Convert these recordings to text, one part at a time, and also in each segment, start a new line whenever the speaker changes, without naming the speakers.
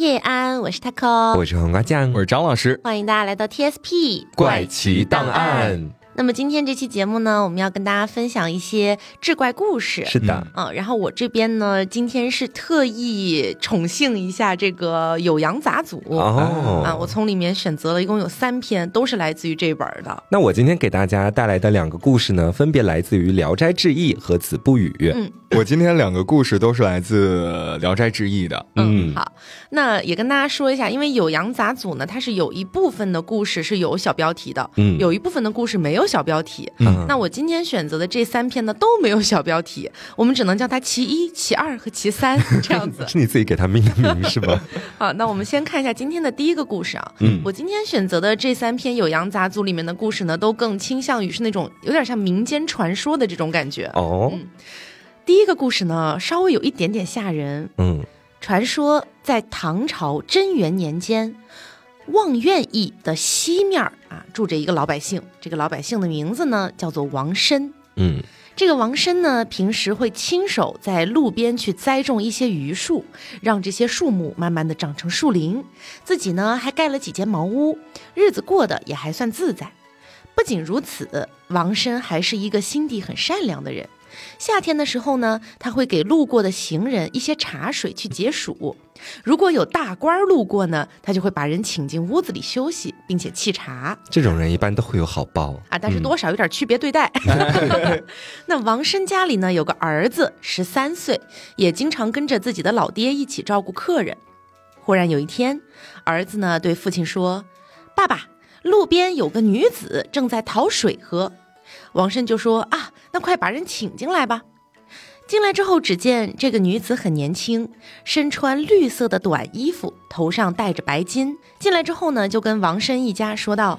叶安，我是 taco，
我是黄瓜酱，
我是张老师，
欢迎大家来到 TSP
怪奇档案。
那么今天这期节目呢，我们要跟大家分享一些志怪故事。
是的，
嗯，然后我这边呢，今天是特意宠幸一下这个酉阳杂组
哦
啊，我从里面选择了一共有三篇，都是来自于这本的。
那我今天给大家带来的两个故事呢，分别来自于《聊斋志异》和《子不语》。
嗯，
我今天两个故事都是来自《聊斋志异》的。
嗯，好，那也跟大家说一下，因为酉阳杂组呢，它是有一部分的故事是有小标题的，
嗯
有一部分的故事没有小标题。
嗯
那我今天选择的这三篇呢都没有小标题，我们只能叫它其一、其二和其三 这样子。
是你自己给它命的名是吧？
好，那我们先看一下今天的第一个故事啊。
嗯
我今天选择的这三篇酉阳杂组里面的故事呢，都更倾向于是那种有点像民间传说的这种感觉。
哦，
第一个故事呢，稍微有一点点吓人。
嗯
传说在唐朝贞元年间，望苑驿的西面儿啊，住着一个老百姓。这个老百姓的名字呢，叫做王申。
嗯
这个王申呢，平时会亲手在路边去栽种一些榆树，让这些树木慢慢的长成树林。自己呢，还盖了几间茅屋，日子过得也还算自在。不仅如此，王申还是一个心地很善良的人。夏天的时候呢，他会给路过的行人一些茶水去解暑。如果有大官儿路过呢，他就会把人请进屋子里休息，并且沏茶。
这种人一般都会有好报
啊，但是多少有点区别对待。那王申家里呢有个儿子，十三岁，也经常跟着自己的老爹一起照顾客人。忽然有一天，儿子呢对父亲说：“爸爸，路边有个女子正在讨水喝。”王申就说：“啊，那快把人请进来吧。”进来之后，只见这个女子很年轻，身穿绿色的短衣服，头上戴着白巾。进来之后呢，就跟王申一家说道：“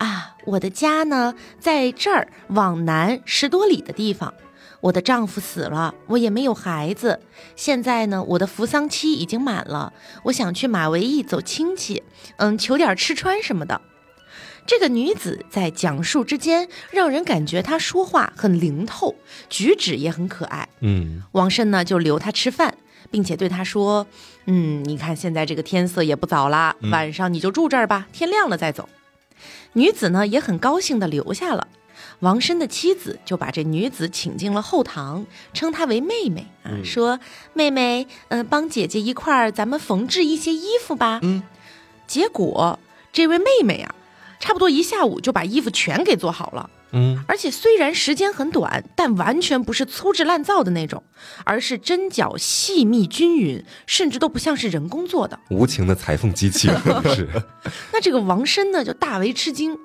啊，我的家呢，在这儿往南十多里的地方。我的丈夫死了，我也没有孩子。现在呢，我的扶丧期已经满了，我想去马嵬驿走亲戚，嗯，求点吃穿什么的。这个女子在讲述之间，让人感觉她说话很灵透，举止也很可爱。
嗯
王申呢就留她吃饭，并且对她说：“嗯，你看现在这个天色也不早了，晚上你就住这儿吧，天亮了再走。”女子呢也很高兴的留下了。王申的妻子就把这女子请进了后堂，称她为妹妹啊，说：“妹妹，嗯、帮姐姐一块儿咱们缝制一些衣服吧。”
嗯，
结果这位妹妹啊，差不多一下午就把衣服全给做好了。
嗯
而且虽然时间很短，但完全不是粗制滥造的那种，而是针脚细密均匀，甚至都不像是人工做的。
无情的裁缝机器 是，
那这个王申呢，就大为吃惊。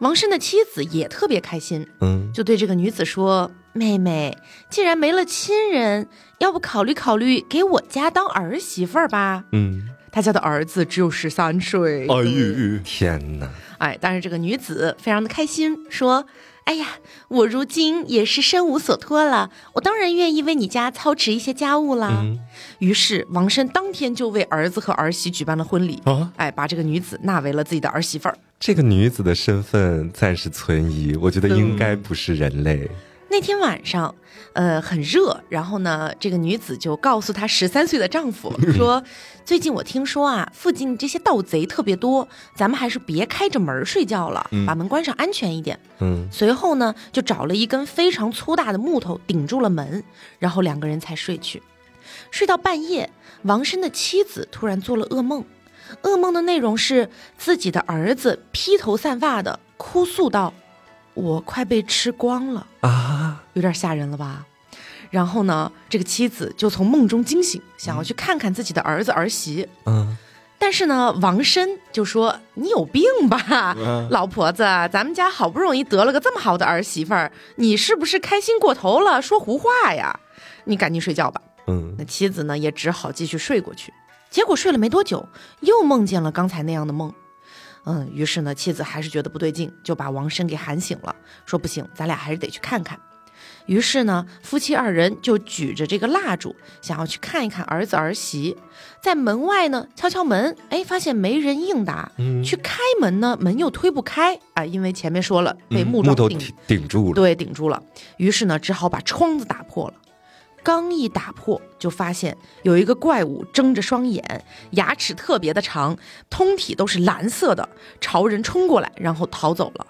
王申的妻子也特别开心，
嗯
就对这个女子说：“妹妹，既然没了亲人，要不考虑考虑给我家当儿媳妇儿吧？”
嗯，
他家的儿子只有十三岁。
哎呦，
天哪，
哎，但是这个女子非常的开心，说：“哎呀，我如今也是身无所托了，我当然愿意为你家操持一些家务啦。
嗯
于是王申当天就为儿子和儿媳举办了婚礼，
啊
哎，把这个女子纳为了自己的儿媳妇儿。
这个女子的身份暂时存疑，我觉得应该不是人类。
那天晚上，呃，很热，然后呢，这个女子就告诉她十三岁的丈夫 说：“最近我听说啊，附近这些盗贼特别多，咱们还是别开着门睡觉了，把门关上，安全一点。”
嗯
随后呢，就找了一根非常粗大的木头顶住了门，然后两个人才睡去。睡到半夜，王生的妻子突然做了噩梦，噩梦的内容是自己的儿子披头散发的哭诉道：“我快被吃光了。”
啊，
有点吓人了吧？然后呢，这个妻子就从梦中惊醒，想要去看看自己的儿子儿媳。
嗯
但是呢，王申就说：“你有病吧，老婆子，咱们家好不容易得了个这么好的儿媳妇儿，你是不是开心过头了，说胡话呀？你赶紧睡觉吧。”
嗯
那妻子呢，也只好继续睡过去。结果睡了没多久，又梦见了刚才那样的梦。嗯，于是呢，妻子还是觉得不对劲，就把王申给喊醒了，说：“不行，咱俩还是得去看看。”于是呢，夫妻二人就举着这个蜡烛，想要去看一看儿子儿媳。在门外呢，敲敲门，哎，发现没人应答。
嗯
去开门呢，门又推不开啊，因为前面说了被木桩顶
顶住了。
对，顶住了。于是呢，只好把窗子打破了。刚一打破，就发现有一个怪物睁着双眼，牙齿特别的长，通体都是蓝色的，朝人冲过来，然后逃走了。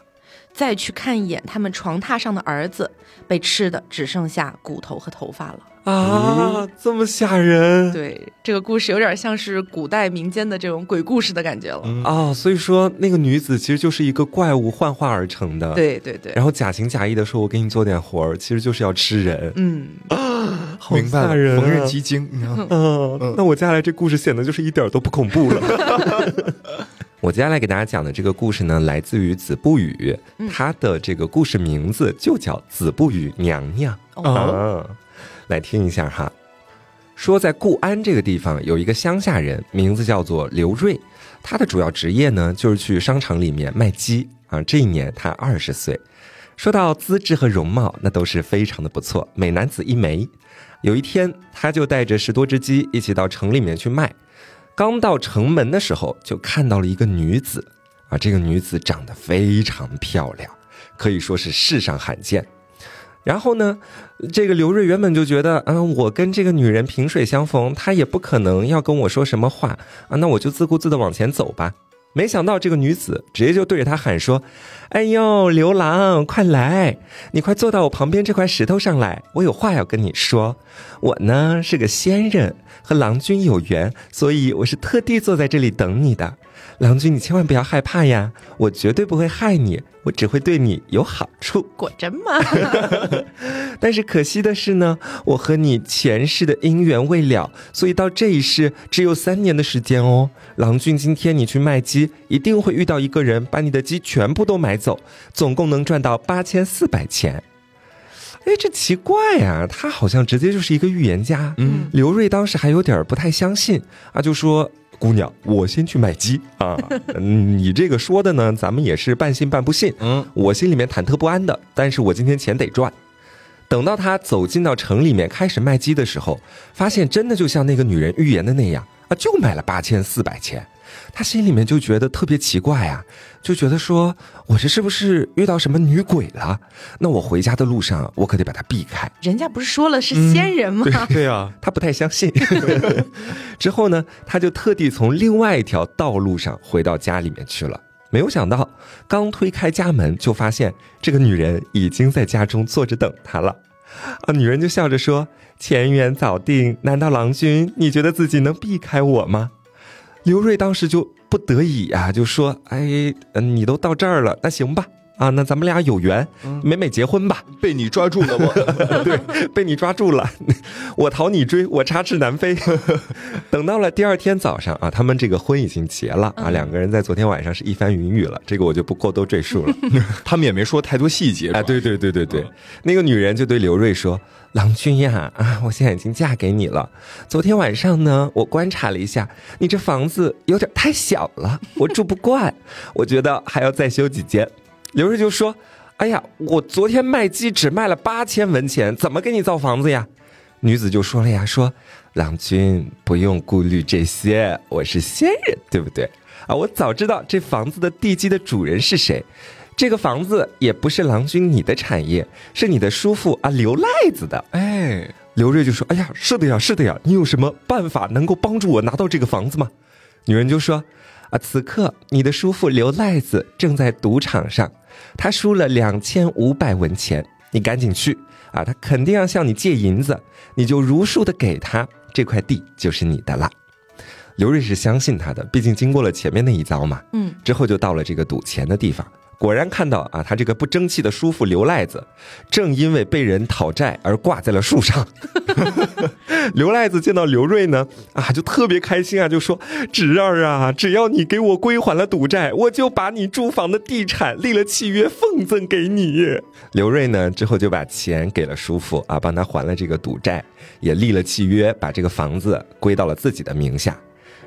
再去看一眼他们床榻上的儿子，被吃的只剩下骨头和头发了。
啊，这么吓人！
对，这个故事有点像是古代民间的这种鬼故事的感觉了。
哦，所以说那个女子其实就是一个怪物幻化而成的。，
对对对，
然后假情假意的说：“我给你做点活儿，其实就是要吃人。
嗯，
好
明白了，
吓人啊
缝纫机精，你知道吗
嗯，那我接下来这故事显得就是一点都不恐怖了。我接下来给大家讲的这个故事呢，来自于子不语，它的这个故事名字就叫《子不语娘娘》
哦
啊。来听一下哈，说在固安这个地方有一个乡下人，名字叫做刘瑞，他的主要职业呢就是去商场里面卖鸡啊。这一年他二十岁，说到资质和容貌，那都是非常的不错，美男子一枚。有一天，他就带着十多只鸡一起到城里面去卖。刚到城门的时候，就看到了一个女子啊，这个女子长得非常漂亮，可以说是世上罕见。然后呢，这个刘瑞原本就觉得，嗯，我跟这个女人萍水相逢，她也不可能要跟我说什么话啊，那我就自顾自的往前走吧。没想到这个女子直接就对着他喊说：“哎呦，刘郎，快来，你快坐到我旁边这块石头上来，我有话要跟你说。我呢是个仙人，和郎君有缘，所以我是特地坐在这里等你的。郎君，你千万不要害怕呀，我绝对不会害你，我只会对你有好处。
果真吗？
但是可惜的是呢，我和你前世的姻缘未了，所以到这一世只有三年的时间哦。郎君，今天你去卖鸡，一定会遇到一个人，把你的鸡全部都买走，总共能赚到八千四百钱。哎，这奇怪呀、他好像直接就是一个预言家。
嗯，
刘瑞当时还有点不太相信啊，就说：“姑娘，我先去买鸡啊。嗯你这个说的呢，咱们也是半信半不信。
嗯，
我心里面忐忑不安的，但是我今天钱得赚。等到他走进到城里面开始卖鸡的时候，发现真的就像那个女人预言的那样啊，就卖了八千四百钱。他心里面就觉得特别奇怪啊，就觉得说我这是不是遇到什么女鬼了？那我回家的路上，我可得把它避开。
人家不是说了是仙人吗？
对 呀，
他不太相信。之后呢，他就特地从另外一条道路上回到家里面去了。没有想到，刚推开家门，就发现这个女人已经在家中坐着等他了。啊，女人就笑着说：“前缘早定，难道郎君你觉得自己能避开我吗？”刘瑞当时就不得已呀，就说：“哎，嗯你都到这儿了，那行吧，啊，那咱们俩有缘，美美结婚吧。”
被你抓住了我。
对，被你抓住了，我逃你追，我插翅难飞。等到了第二天早上啊，他们这个婚已经结了啊，两个人在昨天晚上是一番云雨了，这个我就不过多赘述了。
他们也没说太多细节。
啊，对对对对对，那个女人就对刘瑞说：“郎君呀，啊，我现在已经嫁给你了。昨天晚上呢，我观察了一下，你这房子有点太小了，我住不惯，我觉得还要再修几间。”刘瑞就说：“哎呀，我昨天卖鸡只卖了八千文钱，怎么给你造房子呀？”女子就说了呀：“说郎君不用顾虑这些，我是仙人，对不对？啊，我早知道这房子的地基的主人是谁。”这个房子也不是郎君你的产业，是你的叔父啊刘赖子的。
哎，
刘瑞就说：“哎呀，是的呀，是的呀，你有什么办法能够帮助我拿到这个房子吗？”女人就说：“啊，此刻你的叔父刘赖子正在赌场上，他输了两千五百文钱，你赶紧去啊，他肯定要向你借银子，你就如数的给他，这块地就是你的了。”刘瑞是相信他的，毕竟经过了前面那一遭嘛。
嗯，
之后就到了这个赌钱的地方，果然看到啊，他这个不争气的叔父刘赖子，正因为被人讨债而挂在了树上。刘赖子见到刘瑞呢，啊，就特别开心啊，就说：“侄儿啊，只要你给我归还了赌债，我就把你住房的地产立了契约奉赠给你。”刘瑞呢，之后就把钱给了叔父啊，帮他还了这个赌债，也立了契约，把这个房子归到了自己的名下。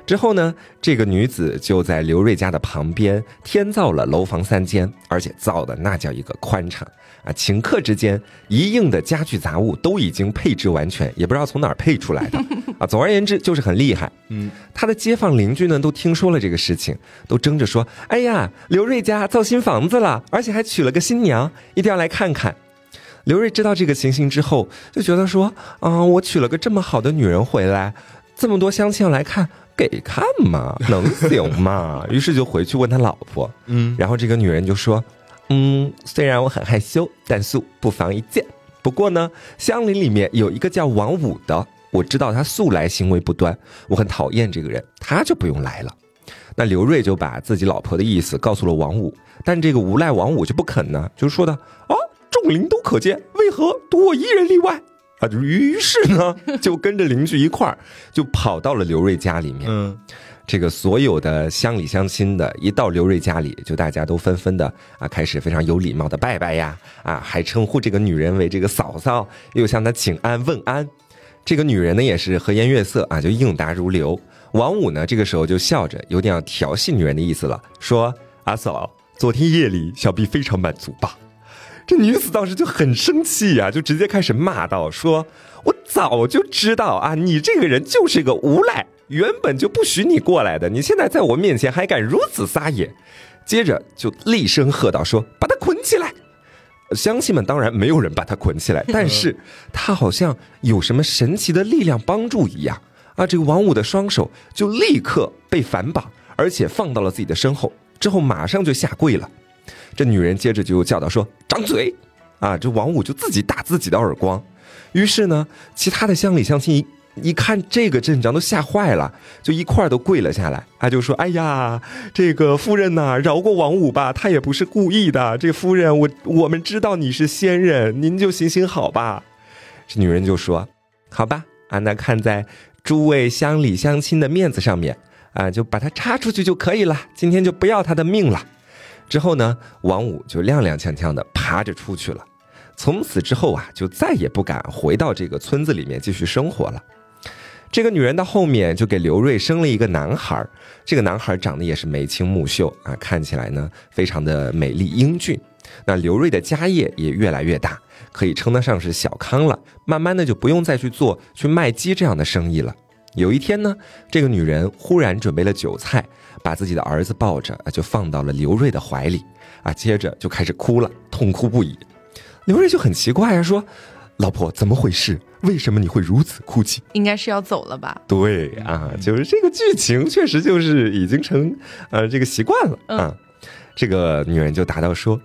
之后呢，这个女子就在刘瑞家的旁边添造了楼房三间，而且造的那叫一个宽敞啊！顷刻之间，一应的家具杂物都已经配置完全，也不知道从哪儿配出来的 啊！总而言之，就是很厉害。
嗯，
他的街坊邻居呢，都听说了这个事情，都争着说：“哎呀，刘瑞家造新房子了，而且还娶了个新娘，一定要来看看。”刘瑞知道这个情形之后，就觉得说啊，我娶了个这么好的女人回来，这么多乡亲要来看，给看嘛，能行吗？于是就回去问他老婆，
嗯，
然后这个女人就说，嗯，虽然我很害羞，但素不妨一见。不过呢，乡邻里面有一个叫王五的，我知道他素来行为不端，我很讨厌这个人，他就不用来了。那刘瑞就把自己老婆的意思告诉了王五，但这个无赖王五就不肯呢，就说的啊，众邻都可见，为何独我一人例外？啊，于是呢，就跟着邻居一块儿就跑到了刘瑞家里面。
嗯，
这个所有的乡里乡亲的，一到刘瑞家里，就大家都纷纷的啊，开始非常有礼貌的拜拜呀，啊，还称呼这个女人为这个嫂嫂，又向她请安问安。这个女人呢，也是和颜悦色啊，就应答如流。王五呢，这个时候就笑着，有点要调戏女人的意思了，说：“阿嫂，昨天夜里想必非常满足吧？”这女子当时就很生气呀、就直接开始骂道：“说我早就知道啊，你这个人就是个无赖，原本就不许你过来的，你现在在我面前还敢如此撒野！”接着就厉声喝道：“说把他捆起来！”乡亲们当然没有人把他捆起来，但是他好像有什么神奇的力量帮助一样啊！这个王五的双手就立刻被反绑，而且放到了自己的身后，之后马上就下跪了。这女人接着就叫道说：“张嘴！”啊，这王五就自己打自己的耳光。于是呢，其他的乡里乡亲一一看这个阵仗，都吓坏了，就一块都跪了下来。他就说：“哎呀，这个夫人呐、饶过王五吧，他也不是故意的。这夫人，我我们知道你是仙人，您就行行好吧。”这女人就说：“好吧，啊，那看在诸位乡里乡亲的面子上面，啊，就把他插出去就可以了。今天就不要他的命了。”之后呢，王五就踉踉跄跄的爬着出去了。从此之后啊，就再也不敢回到这个村子里面继续生活了。这个女人到后面就给刘瑞生了一个男孩儿，这个男孩长得也是眉清目秀啊，看起来呢非常的美丽英俊。那刘瑞的家业也越来越大，可以称得上是小康了。慢慢的就不用再去做去卖鸡这样的生意了。有一天呢，这个女人忽然准备了酒菜，把自己的儿子抱着啊，就放到了刘瑞的怀里啊，接着就开始哭了，痛哭不已。刘瑞就很奇怪啊，说：“老婆，怎么回事？为什么你会如此哭泣
应该是要走了吧？”？
对啊，就是这个剧情确实就是已经成呃这个习惯了啊。这个女人就答道说：“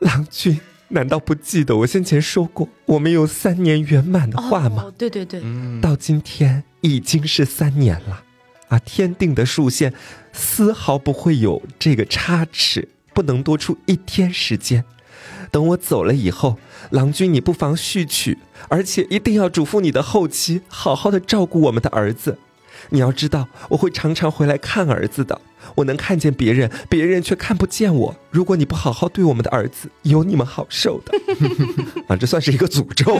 郎君，难道不记得我先前说过我们有三年圆满的话吗？
哦，对对对，
嗯，
到今天已经是三年了，啊，天定的数线丝毫不会有这个差池，不能多出一天时间。等我走了以后，郎君你不妨续娶，而且一定要嘱咐你的后妻，好好的照顾我们的儿子。你要知道，我会常常回来看儿子的。我能看见别人，别人却看不见我。如果你不好好对我们的儿子，有你们好受的。啊，这算是一个诅咒。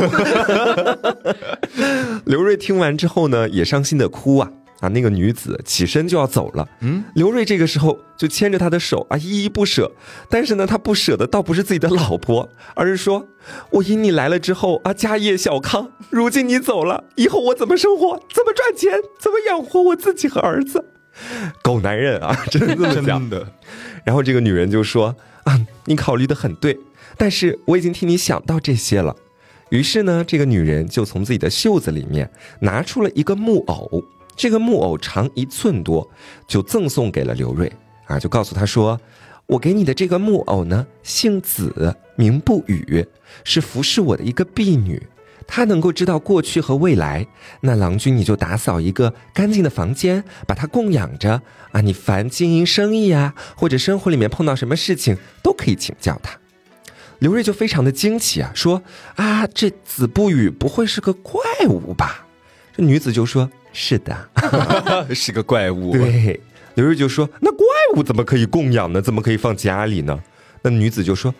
刘瑞听完之后呢，也伤心的哭啊啊！那个女子起身就要走了，
嗯，
刘瑞这个时候就牵着她的手啊，依依不舍。但是呢，他不舍的倒不是自己的老婆，而是说：“我因你来了之后啊，家业小康，如今你走了，以后我怎么生活？怎么赚钱？怎么养活我自己和儿子？”狗男人啊，真的这么讲。
的，
然后这个女人就说：“啊，你考虑的很对，但是我已经替你想到这些了。”于是呢，这个女人就从自己的袖子里面拿出了一个木偶，这个木偶长一寸多，就赠送给了刘瑞啊，就告诉他说：“我给你的这个木偶呢，姓子，名不语，是服侍我的一个婢女。”她能够知道过去和未来，那郎君你就打扫一个干净的房间，把她供养着啊。你凡经营生意啊，或者生活里面碰到什么事情，都可以请教她。刘瑞就非常的惊奇啊，说啊，这子不语不会是个怪物吧？这女子就说：是的。
是个怪物。，
对，刘瑞就说：“那怪物怎么可以供养呢？怎么可以放家里呢？”那女子就说：“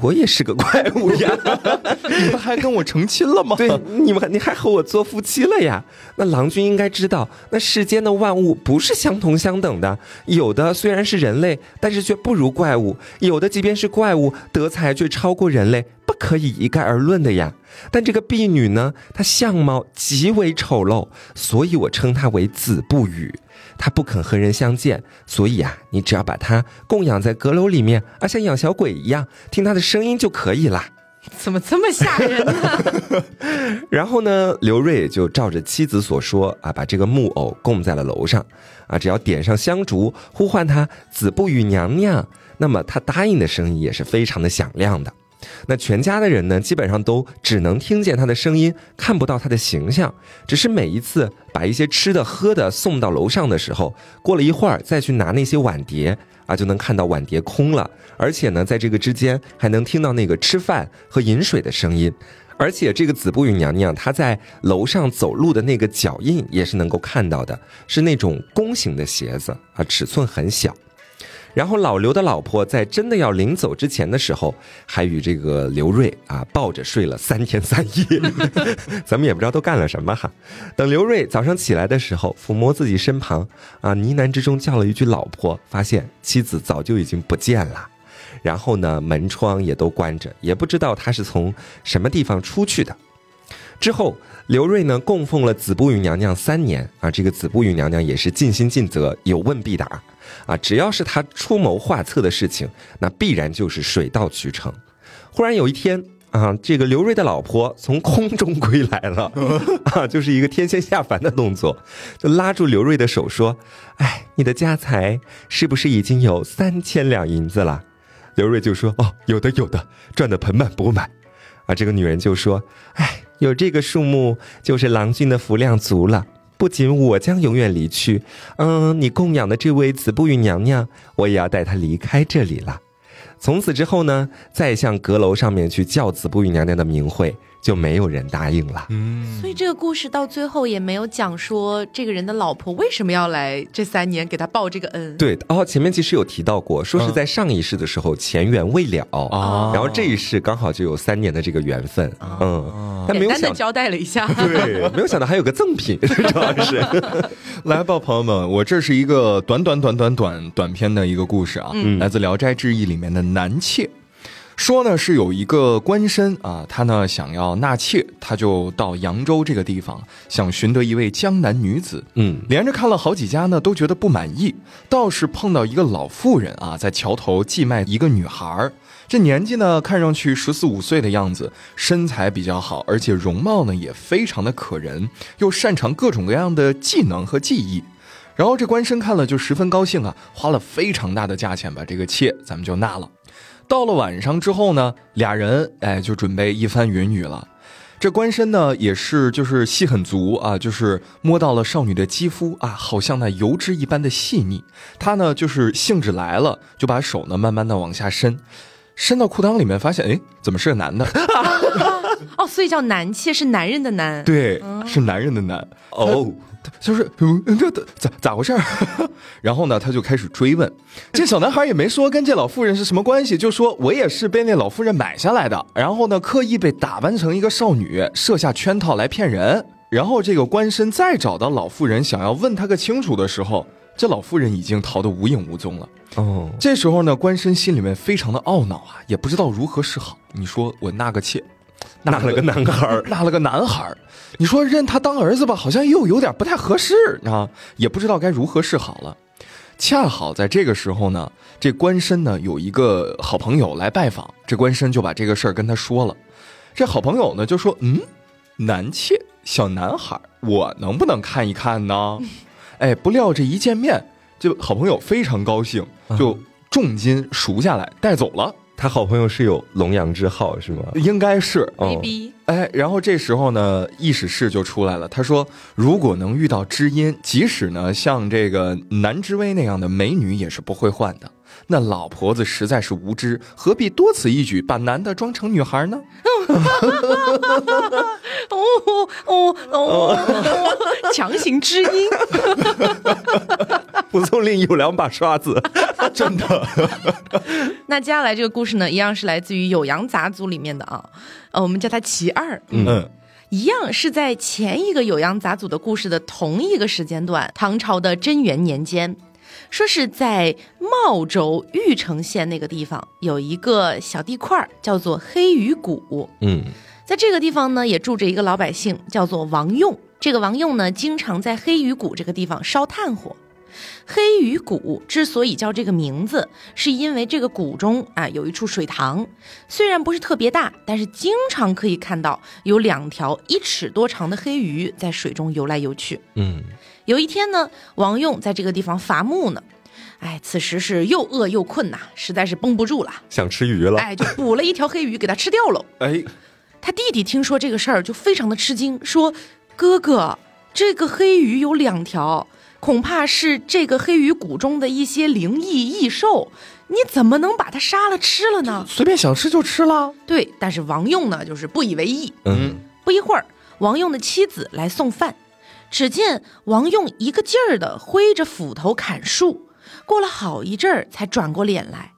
我也是个怪物呀，
你们还跟我成亲了吗？
对，你们还你还和我做夫妻了呀？那郎君应该知道，那世间的万物不是相同相等的，有的虽然是人类，但是却不如怪物；有的即便是怪物，德才却超过人类，不可以一概而论的呀。但这个婢女呢，她相貌极为丑陋，所以我称她为子不语。她不肯和人相见，所以啊，你只要把他供养在阁楼里面，啊，像养小鬼一样，听他的声音就可以啦。
怎么这么吓人呢？
然后呢，刘瑞就照着妻子所说啊，把这个木偶供在了楼上啊，只要点上香烛，呼唤他子不语娘娘，那么他答应的声音也是非常的响亮的。那全家的人呢，基本上都只能听见他的声音，看不到他的形象。只是每一次把一些吃的喝的送到楼上的时候，过了一会儿再去拿那些碗碟啊，就能看到碗碟空了。而且呢，在这个之间还能听到那个吃饭和饮水的声音。而且这个子不语娘娘她在楼上走路的那个脚印也是能够看到的，是那种弓形的鞋子啊，尺寸很小。然后老刘的老婆在真的要临走之前的时候，还与这个刘瑞啊抱着睡了三天三夜，咱们也不知道都干了什么哈。等刘瑞早上起来的时候，抚摸自己身旁啊，呢喃之中叫了一句“老婆”，发现妻子早就已经不见了。然后呢，门窗也都关着，也不知道他是从什么地方出去的。之后，刘瑞呢供奉了子不语娘娘三年啊，这个子不语娘娘也是尽心尽责，有问必答。啊，只要是他出谋划策的事情，那必然就是水到渠成。忽然有一天啊，这个刘瑞的老婆从空中归来了，啊，就是一个天仙下凡的动作，就拉住刘瑞的手说：“哎，你的家财是不是已经有三千两银子了？”刘瑞就说：“哦，有的，有的，赚得盆满钵满。”啊，这个女人就说：“哎，有这个数目，就是郎君的福量足了。”不仅我将永远离去，嗯，你供养的这位子不语娘娘，我也要带她离开这里了。从此之后呢，再向阁楼上面去叫子不语娘娘的名讳。就没有人答应了。
嗯，所以这个故事到最后也没有讲说这个人的老婆为什么要来这三年给他报这个恩。
对，哦，前面其实有提到过，说是在上一世的时候前缘未了啊，然后这一世刚好就有三年的这个缘分。嗯，
但没有想交代了一下，
对，没有想到还有个赠品，主要是。
来吧，朋友们，我这是一个短短短短短短篇的一个故事啊，来自《聊斋志异》里面的男妾。说呢是有一个官绅啊，他呢想要纳妾，他就到扬州这个地方，想寻得一位江南女子。嗯，连着看了好几家呢，都觉得不满意，倒是碰到一个老妇人啊，在桥头寄卖一个女孩儿。这年纪呢，看上去十四五岁的样子，身材比较好，而且容貌呢也非常的可人，又擅长各种各样的技能和技艺。然后这官绅看了就十分高兴啊，花了非常大的价钱把这个妾咱们就纳了。到了晚上之后呢，俩人哎就准备一番云雨了。这官绅呢也是就是戏很足啊，就是摸到了少女的肌肤啊，好像那油脂一般的细腻。他呢就是兴致来了，就把手呢慢慢的往下伸，伸到裤裆里面，发现哎怎么是个男的？
哦，所以叫男妾是男人的男，
对，是男人的男哦。就是嗯，这咋咋回事儿？然后呢，他就开始追问。这小男孩也没说跟这老妇人是什么关系，就说我也是被那老妇人买下来的。然后呢，刻意被打扮成一个少女，设下圈套来骗人。然后这个官绅再找到老妇人，想要问他个清楚的时候，这老妇人已经逃得无影无踪了。哦，这时候呢，官绅心里面非常的懊恼啊，也不知道如何是好。你说我纳个妾，
纳了个男孩儿，
纳了个男孩儿。你说认他当儿子吧，好像又有点不太合适啊，也不知道该如何是好了。恰好在这个时候呢，这官绅呢有一个好朋友来拜访，这官绅就把这个事儿跟他说了。这好朋友呢就说：“嗯，男妾小男孩，我能不能看一看呢？” 哎，不料这一见面，这好朋友非常高兴，就重金赎下来带走了。
他好朋友是有龙阳之好是吗？
应该是
，maybe。
哎，然后这时候呢，意识室就出来了。他说：“如果能遇到知音，即使呢像这个南之薇那样的美女，也是不会换的。那老婆子实在是无知，何必多此一举，把男的装成女孩呢？”
哦哦哦！强行知音，
蒲松龄有两把刷子，
真的。
那接下来这个故事呢，一样是来自于《酉阳杂族里面的啊，呃，我们叫它其二，嗯，一样是在前一个酉阳杂族的故事的同一个时间段，唐朝的贞元年间，说是在茂州玉城县那个地方有一个小地块叫做黑鱼谷，嗯。在这个地方呢，也住着一个老百姓，叫做王用。这个王用呢，经常在黑鱼谷这个地方烧炭火。黑鱼谷之所以叫这个名字，是因为这个谷中啊有一处水塘，虽然不是特别大，但是经常可以看到有两条一尺多长的黑鱼在水中游来游去。
嗯，
有一天呢，王用在这个地方伐木呢，哎，此时是又饿又困呐，实在是绷不住了，
想吃鱼了。
哎，就捕了一条黑鱼给他吃掉了。
哎，
他弟弟听说这个事儿就非常的吃惊，说：“哥哥，这个黑鱼有两条。”恐怕是这个黑鱼谷中的一些灵异异兽，你怎么能把它杀了吃了呢？
随便想吃就吃了。
对，但是王用呢，就是不以为意。
嗯，
不一会儿，王用的妻子来送饭，只见王用一个劲儿的挥着斧头砍树，过了好一阵儿才转过脸来。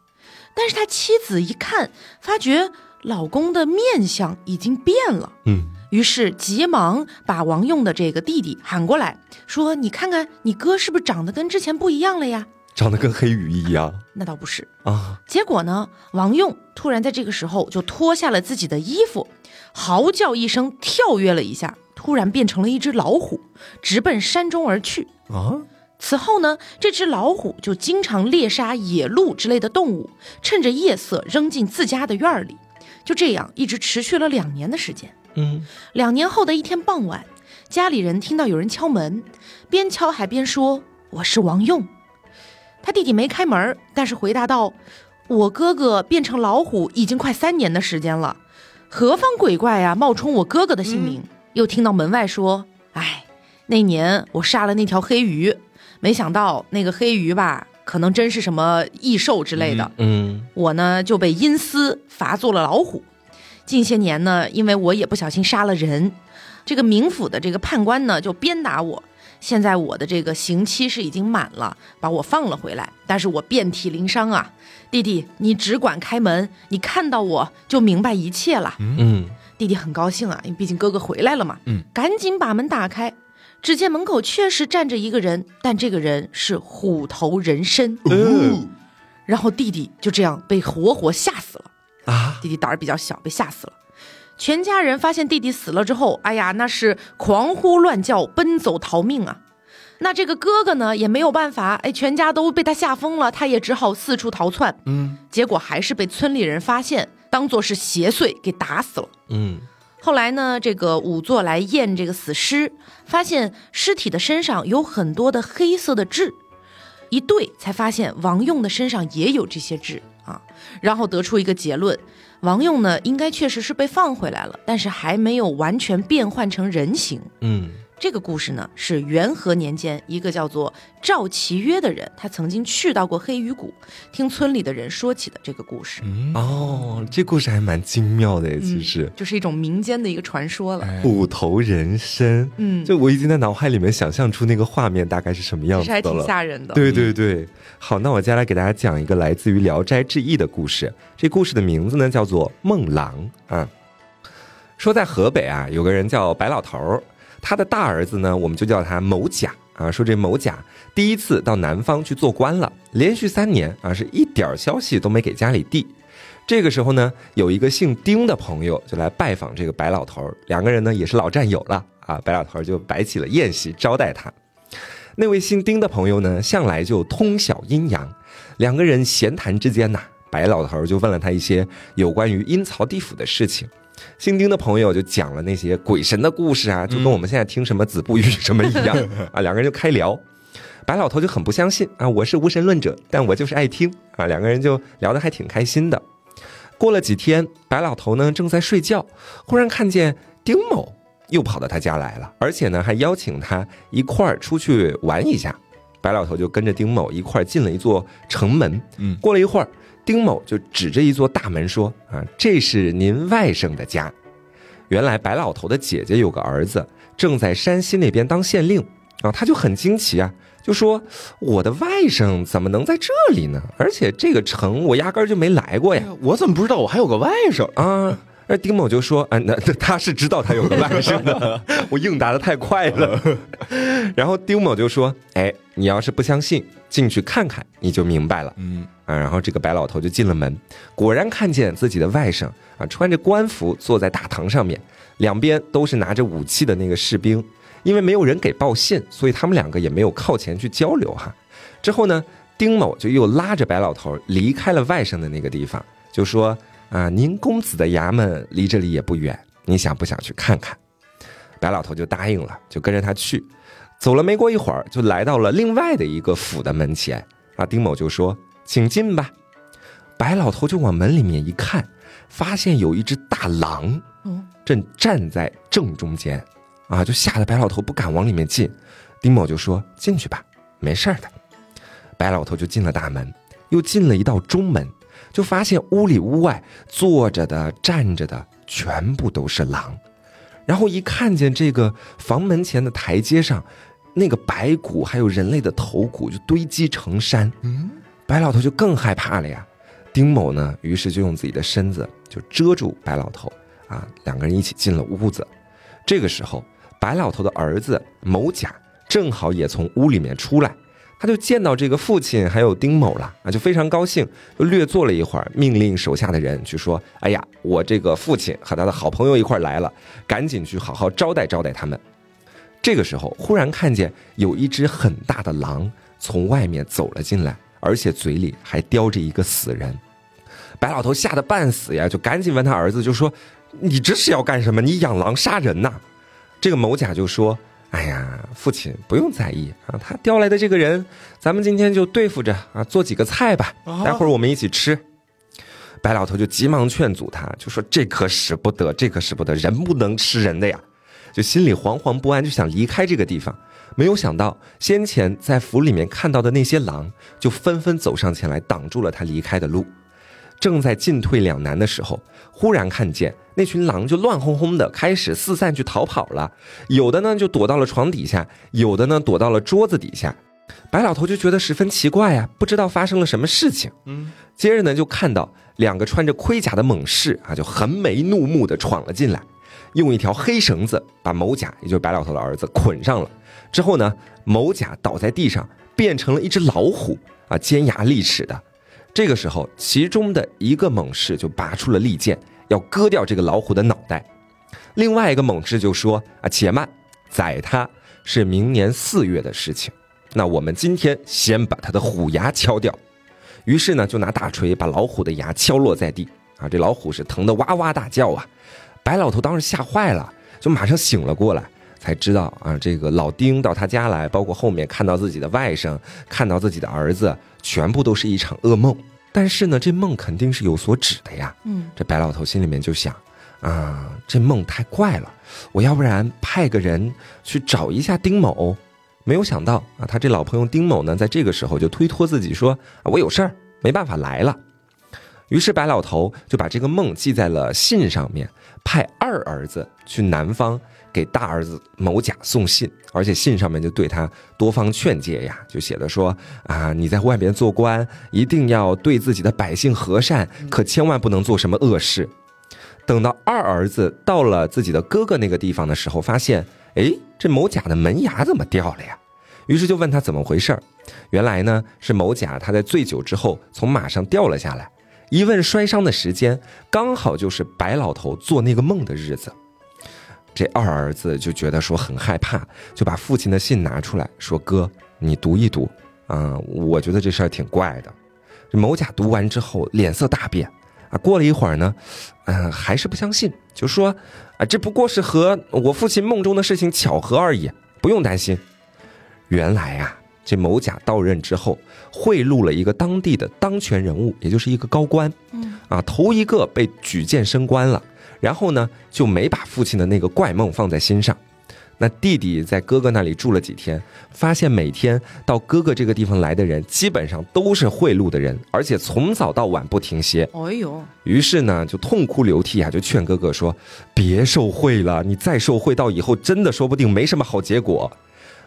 但是他妻子一看，发觉老公的面相已经变了。
嗯。
于是急忙把王用的这个弟弟喊过来，说：“你看看，你哥是不是长得跟之前不一样了呀？
长得跟黑鱼一样？
那倒不是
啊。
结果呢，王用突然在这个时候就脱下了自己的衣服，嚎叫一声，跳跃了一下，突然变成了一只老虎，直奔山中而去
啊。
此后呢，这只老虎就经常猎杀野鹿之类的动物，趁着夜色扔进自家的院里，就这样一直持续了两年的时间。”
嗯，
两年后的一天傍晚，家里人听到有人敲门，边敲还边说：“我是王用。”他弟弟没开门，但是回答道：“我哥哥变成老虎已经快三年的时间了，何方鬼怪呀，冒充我哥哥的姓名？”又听到门外说：“哎，那年我杀了那条黑鱼，没想到那个黑鱼吧，可能真是什么异兽之类的。
嗯，
我呢就被阴司罚做了老虎。”近些年呢，因为我也不小心杀了人，这个冥府的这个判官呢就鞭打我。现在我的这个刑期是已经满了，把我放了回来。但是我遍体鳞伤啊，弟弟，你只管开门，你看到我就明白一切了。
嗯，
弟弟很高兴啊，因为毕竟哥哥回来了嘛。
嗯，
赶紧把门打开，只见门口确实站着一个人，但这个人是虎头人身。
嗯，
然后弟弟就这样被活活吓死了。
啊！
弟弟胆儿比较小，被吓死了。全家人发现弟弟死了之后，哎呀，那是狂呼乱叫，奔走逃命啊。那这个哥哥呢，也没有办法，哎，全家都被他吓疯了，他也只好四处逃窜。
嗯，
结果还是被村里人发现，当做是邪祟给打死了。
嗯，
后来呢，这个仵作来验这个死尸，发现尸体的身上有很多的黑色的痣，一对才发现王用的身上也有这些痣。啊，然后得出一个结论，王用呢应该确实是被放回来了，但是还没有完全变换成人形。
嗯。
这个故事呢，是元和年间一个叫做赵其约的人，他曾经去到过黑鱼谷，听村里的人说起的这个故事。
哦，这故事还蛮精妙的，其实
就是一种民间的一个传说了。
虎头人身，
嗯，
就我已经在脑海里面想象出那个画面大概是什么样子的了，
还挺吓人的。
对对对，好，那我接下来给大家讲一个来自于《聊斋志异》的故事。这故事的名字呢叫做《梦郎》啊。说在河北啊，有个人叫白老头儿。他的大儿子呢，我们就叫他某甲啊。说这某甲第一次到南方去做官了，连续三年啊，是一点消息都没给家里递。这个时候呢，有一个姓丁的朋友就来拜访这个白老头，两个人呢也是老战友了啊。白老头就摆起了宴席招待他。那位姓丁的朋友呢，向来就通晓阴阳，两个人闲谈之间呐，白老头就问了他一些有关于阴曹地府的事情。姓丁的朋友就讲了那些鬼神的故事啊，就跟我们现在听什么子不语什么一样 啊，两个人就开聊。白老头就很不相信啊，我是无神论者，但我就是爱听啊，两个人就聊得还挺开心的。过了几天，白老头呢正在睡觉，忽然看见丁某又跑到他家来了，而且呢还邀请他一块儿出去玩一下。白老头就跟着丁某一块儿进了一座城门。
嗯，
过了一会儿。丁某就指着一座大门说：“啊，这是您外甥的家。原来白老头的姐姐有个儿子，正在山西那边当县令啊。他就很惊奇啊，就说：我的外甥怎么能在这里呢？而且这个城我压根儿就没来过呀。
我怎么不知道我还有个外甥
啊？”而丁某就说：“啊，那他是知道他有个外甥的，我应答的太快了。”然后丁某就说：“哎，你要是不相信，进去看看，你就明白了。”
嗯。
啊，然后这个白老头就进了门，果然看见自己的外甥啊，穿着官服坐在大堂上面，两边都是拿着武器的那个士兵，因为没有人给报信，所以他们两个也没有靠前去交流哈。之后呢，丁某就又拉着白老头离开了外甥的那个地方，就说啊，您公子的衙门离这里也不远，你想不想去看看？白老头就答应了，就跟着他去。走了没过一会儿，就来到了另外的一个府的门前啊。丁某就说：“请进吧。”白老头就往门里面一看，发现有一只大狼，正站在正中间，啊，就吓得白老头不敢往里面进。丁某就说：“进去吧，没事的。”白老头就进了大门，又进了一道中门，就发现屋里屋外坐着的、站着的，全部都是狼。然后一看见这个房门前的台阶上，那个白骨还有人类的头骨就堆积成山，嗯，白老头就更害怕了呀。丁某呢，于是就用自己的身子就遮住白老头，啊，两个人一起进了屋子。这个时候，白老头的儿子某甲正好也从屋里面出来。他就见到这个父亲还有丁某了啊，就非常高兴，就略坐了一会儿，命令手下的人去说：“哎呀，我这个父亲和他的好朋友一块来了，赶紧去好好招待招待他们。”这个时候，忽然看见有一只很大的狼从外面走了进来，而且嘴里还叼着一个死人。白老头吓得半死呀，就赶紧问他儿子，就说：“你这是要干什么？你养狼杀人呐？”这个某甲就说。哎呀，父亲不用在意啊，他叼来的这个人，咱们今天就对付着啊，做几个菜吧，待会儿我们一起吃。白老头就急忙劝阻他，就说这可使不得，这可使不得，人不能吃人的呀。就心里惶惶不安，就想离开这个地方。没有想到先前在府里面看到的那些狼，就纷纷走上前来挡住了他离开的路。正在进退两难的时候，忽然看见那群狼就乱哄哄的开始四散去逃跑了，有的呢就躲到了床底下，有的呢躲到了桌子底下。白老头就觉得十分奇怪呀，不知道发生了什么事情。嗯，接着呢就看到两个穿着盔甲的猛士啊，就横眉怒目的闯了进来，用一条黑绳子把某甲，也就是白老头的儿子捆上了。之后呢，某甲倒在地上，变成了一只老虎啊，尖牙利齿的。这个时候，其中的一个猛士就拔出了利剑，要割掉这个老虎的脑袋。另外一个猛士就说：“啊，且慢，宰他是明年四月的事情。那我们今天先把他的虎牙敲掉。”于是呢，就拿大锤把老虎的牙敲落在地。啊，这老虎是疼得哇哇大叫啊！白老头当时吓坏了，就马上醒了过来，才知道啊，这个老丁到他家来，包括后面看到自己的外甥，看到自己的儿子。全部都是一场噩梦，但是呢，这梦肯定是有所指的呀。嗯，这白老头心里面就想，啊，这梦太怪了，我要不然派个人去找一下丁某。没有想到啊，他这老朋友丁某呢，在这个时候就推脱自己说，啊，我有事儿，没办法来了。于是白老头就把这个梦记在了信上面，派二儿子去南方。给大儿子某甲送信，而且信上面就对他多方劝诫呀，就写的说啊，你在外边做官，一定要对自己的百姓和善，可千万不能做什么恶事。等到二儿子到了自己的哥哥那个地方的时候，发现，哎，这某甲的门牙怎么掉了呀？于是就问他怎么回事儿。原来呢，是某甲他在醉酒之后从马上掉了下来。一问摔伤的时间，刚好就是白老头做那个梦的日子。这二儿子就觉得说很害怕，就把父亲的信拿出来说：“哥，你读一读，啊，我觉得这事儿挺怪的。”这某甲读完之后脸色大变，啊，过了一会儿呢，嗯，还是不相信，就说：“啊，这不过是和我父亲梦中的事情巧合而已，不用担心。”原来啊，这某甲到任之后，贿赂了一个当地的当权人物，也就是一个高官，嗯，啊，头一个被举荐升官了。然后呢，就没把父亲的那个怪梦放在心上。那弟弟在哥哥那里住了几天，发现每天到哥哥这个地方来的人，基本上都是贿赂的人，而且从早到晚不停歇。哎呦！于是呢，就痛哭流涕啊，就劝哥哥说：“别受贿了，你再受贿，到以后真的说不定没什么好结果。”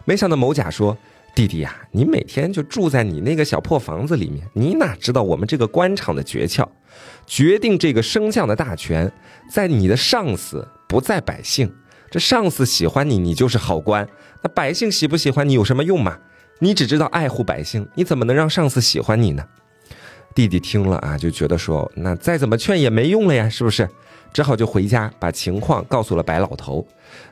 没想到某甲说。弟弟呀，你每天就住在你那个小破房子里面，你哪知道我们这个官场的诀窍？决定这个升降的大权在你的上司，不在百姓。这上司喜欢你，你就是好官；那百姓喜不喜欢你有什么用嘛？你只知道爱护百姓，你怎么能让上司喜欢你呢？弟弟听了啊，就觉得说，那再怎么劝也没用了呀，是不是？只好就回家把情况告诉了白老头。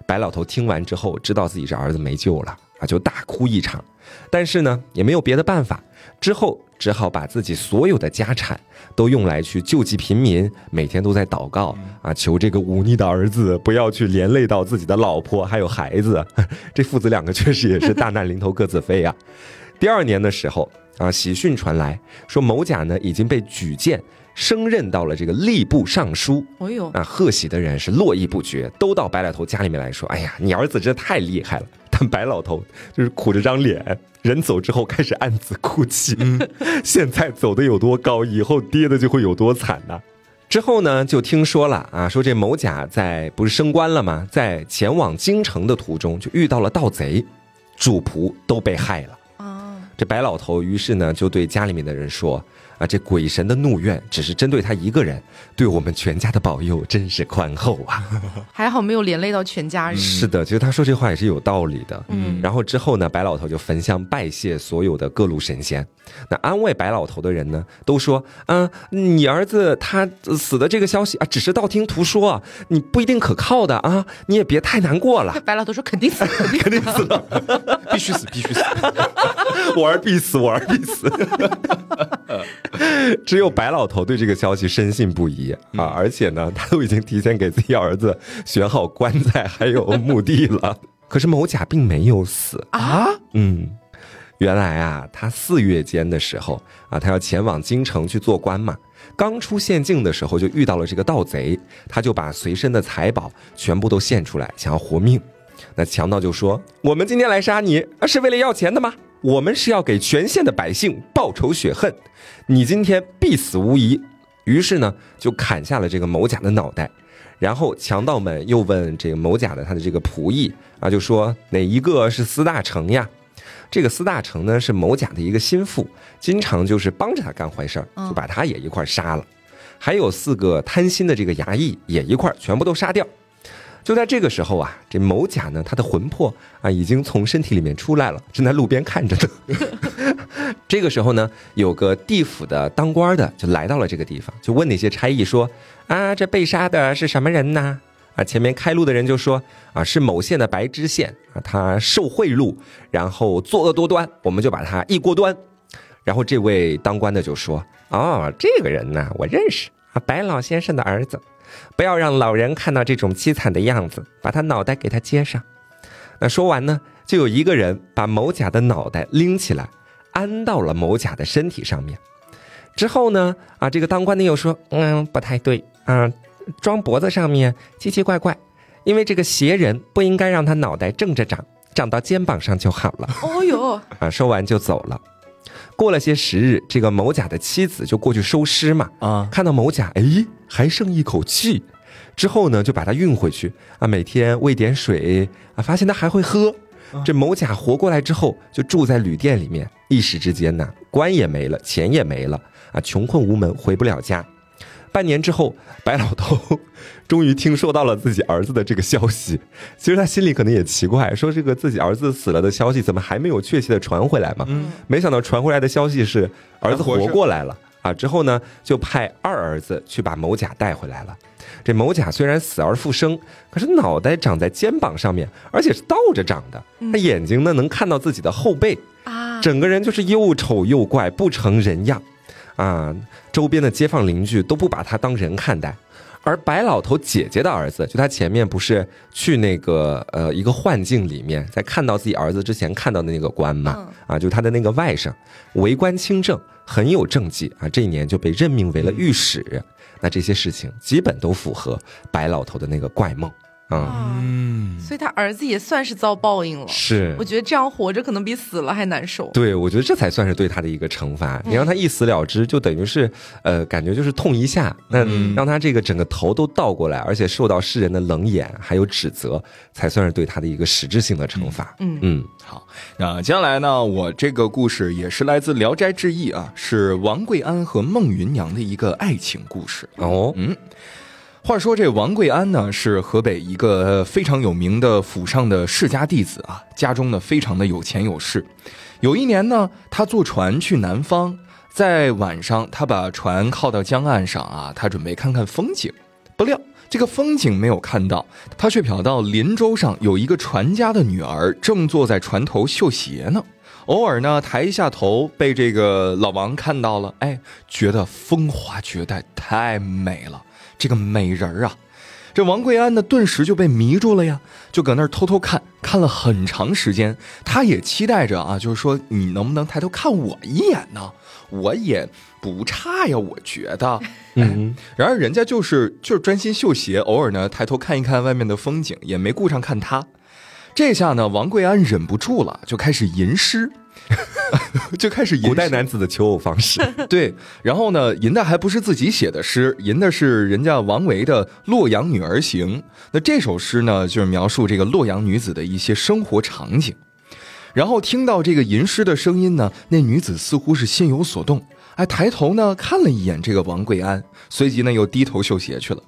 白老头听完之后，知道自己这儿子没救了啊，就大哭一场。但是呢，也没有别的办法，之后只好把自己所有的家产都用来去救济贫民，每天都在祷告啊，求这个忤逆的儿子不要去连累到自己的老婆还有孩子。这父子两个确实也是大难临头各自飞啊。第二年的时候啊，喜讯传来说某甲呢已经被举荐升任到了这个吏部尚书。
哎呦，
那贺喜的人是络绎不绝，都到白老头家里面来说：“哎呀，你儿子真太厉害了。”但白老头就是苦着张脸，人走之后开始暗自哭泣。现在走的有多高，以后跌的就会有多惨呐。之后呢，就听说了啊，说这某甲在不是升官了吗？在前往京城的途中就遇到了盗贼，主仆都被害了。这白老头于是呢，就对家里面的人说。啊，这鬼神的怒怨只是针对他一个人，对我们全家的保佑真是宽厚啊！
还好没有连累到全家人。
是的，其实他说这话也是有道理的。嗯，然后之后呢，白老头就焚香拜谢所有的各路神仙。那安慰白老头的人呢，都说：“嗯，你儿子他死的这个消息啊，只是道听途说，你不一定可靠的啊，你也别太难过了。”
白老头说：“肯定死，
肯定死了，
必须死，必须死，
我儿必死，我儿必死。” 只有白老头对这个消息深信不疑啊！而且呢，他都已经提前给自己儿子选好棺材还有墓地了。可是某甲并没有死
啊！
嗯，原来啊，他四月间的时候啊，他要前往京城去做官嘛。刚出县境的时候，就遇到了这个盗贼，他就把随身的财宝全部都献出来，想要活命。那强盗就说：“我们今天来杀你，是为了要钱的吗？”我们是要给全县的百姓报仇雪恨，你今天必死无疑。于是呢，就砍下了这个某甲的脑袋。然后强盗们又问这个某甲的他的这个仆役啊，就说哪一个是司大成呀？这个司大成呢是某甲的一个心腹，经常就是帮着他干坏事儿，就把他也一块杀了。还有四个贪心的这个衙役也一块全部都杀掉。就在这个时候啊，这某甲呢，他的魂魄啊已经从身体里面出来了，正在路边看着呢。这个时候呢，有个地府的当官的就来到了这个地方，就问那些差役说：“啊，这被杀的是什么人呢？”啊，前面开路的人就说：“啊，是某县的白知县啊，他受贿赂，然后作恶多端，我们就把他一锅端。”然后这位当官的就说：“哦，这个人呢，我认识啊，白老先生的儿子。”不要让老人看到这种凄惨的样子，把他脑袋给他接上。那说完呢，就有一个人把某甲的脑袋拎起来，安到了某甲的身体上面。之后呢，啊，这个当官的又说，嗯，不太对，啊，装脖子上面奇奇怪怪，因为这个邪人不应该让他脑袋正着长，长到肩膀上就好了。哦
哟，
啊，说完就走了。过了些时日，这个某甲的妻子就过去收尸嘛，啊，看到某甲，哎，还剩一口气，之后呢，就把他运回去啊，每天喂点水啊，发现他还会喝。这某甲活过来之后，就住在旅店里面，一时之间呢，官也没了，钱也没了啊，穷困无门，回不了家。半年之后，白老头终于听说到了自己儿子的这个消息。其实他心里可能也奇怪，说这个自己儿子死了的消息怎么还没有确切的传回来嘛？嗯，没想到传回来的消息是儿子活过来了啊！之后呢，就派二儿子去把某甲带回来了。这某甲虽然死而复生，可是脑袋长在肩膀上面，而且是倒着长的。他眼睛呢能看到自己的后背啊，整个人就是又丑又怪，不成人样。啊，周边的街坊邻居都不把他当人看待，而白老头姐姐的儿子，就他前面不是去那个呃一个幻境里面，在看到自己儿子之前看到的那个官嘛，啊，就他的那个外甥，为官清正，很有政绩啊，这一年就被任命为了御史，那这些事情基本都符合白老头的那个怪梦。
嗯，所以他儿子也算是遭报应了。
是，
我觉得这样活着可能比死了还难受。
对，我觉得这才算是对他的一个惩罚。你让他一死了之，就等于是，呃，感觉就是痛一下。那让他这个整个头都倒过来，而且受到世人的冷眼还有指责，才算是对他的一个实质性的惩罚。
嗯嗯，
好，那接下来呢，我这个故事也是来自《聊斋志异》啊，是王贵安和孟云娘的一个爱情故事。
哦，
嗯。话说这王贵安呢，是河北一个非常有名的府上的世家弟子啊，家中呢非常的有钱有势。有一年呢，他坐船去南方，在晚上他把船靠到江岸上啊，他准备看看风景，不料这个风景没有看到，他却瞟到林舟上有一个船家的女儿正坐在船头绣鞋呢。偶尔呢，抬一下头，被这个老王看到了，哎，觉得风华绝代，太美了。这个美人儿啊，这王贵安呢，顿时就被迷住了呀，就搁那儿偷偷看，看了很长时间。他也期待着啊，就是说你能不能抬头看我一眼呢？我也不差呀，我觉得。嗯，然而人家就是就是专心绣鞋，偶尔呢抬头看一看外面的风景，也没顾上看他。这下呢，王贵安忍不住了，就开始吟诗，就开始
古代男子的求偶方式。
对，然后呢，吟的还不是自己写的诗，吟的是人家王维的《洛阳女儿行》。那这首诗呢，就是描述这个洛阳女子的一些生活场景。然后听到这个吟诗的声音呢，那女子似乎是心有所动，哎，抬头呢看了一眼这个王贵安，随即呢又低头绣鞋去了。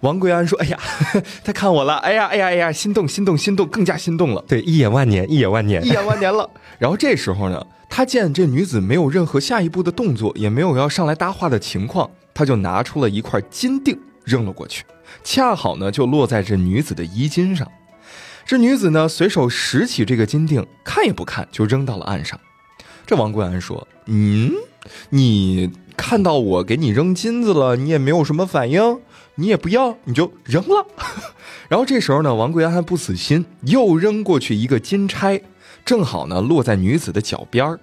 王贵安说：“哎呀，他看我了，哎呀，哎呀，哎呀，心动，心动，心动，更加心动了。
对，一眼万年，一眼万年，
一眼万年了。然后这时候呢，他见这女子没有任何下一步的动作，也没有要上来搭话的情况，他就拿出了一块金锭扔了过去，恰好呢就落在这女子的衣襟上。”这女子呢，随手拾起这个金锭，看也不看，就扔到了岸上。这王贵安说：“嗯，你看到我给你扔金子了，你也没有什么反应，你也不要，你就扔了。”然后这时候呢，王贵安还不死心，又扔过去一个金钗，正好呢落在女子的脚边儿。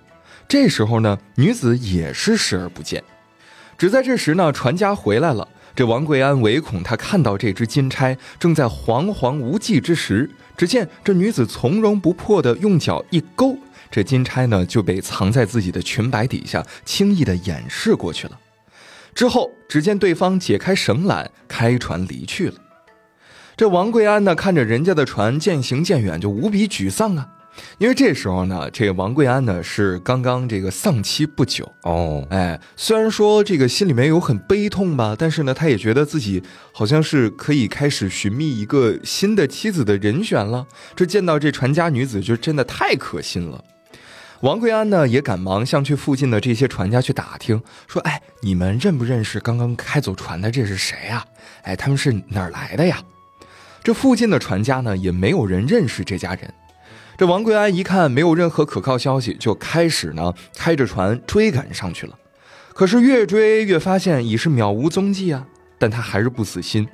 这时候呢，女子也是视而不见。只在这时呢，船家回来了。这王贵安唯恐他看到这只金钗正在惶惶无计之时，只见这女子从容不迫地用脚一勾，这金钗呢就被藏在自己的裙摆底下，轻易地掩饰过去了。之后，只见对方解开绳缆，开船离去了。这王贵安呢，看着人家的船渐行渐远，就无比沮丧啊。因为这时候呢，这个王贵安呢是刚刚这个丧妻不久
哦，
哎，虽然说这个心里面有很悲痛吧，但是呢，他也觉得自己好像是可以开始寻觅一个新的妻子的人选了。这见到这船家女子，就真的太可心了。王贵安呢也赶忙向去附近的这些船家去打听，说：“哎，你们认不认识刚刚开走船的？这是谁呀？哎，他们是哪儿来的呀？”这附近的船家呢也没有人认识这家人。这王贵安一看没有任何可靠消息，就开始呢开着船追赶上去了。可是越追越发现已是渺无踪迹啊！但他还是不死心，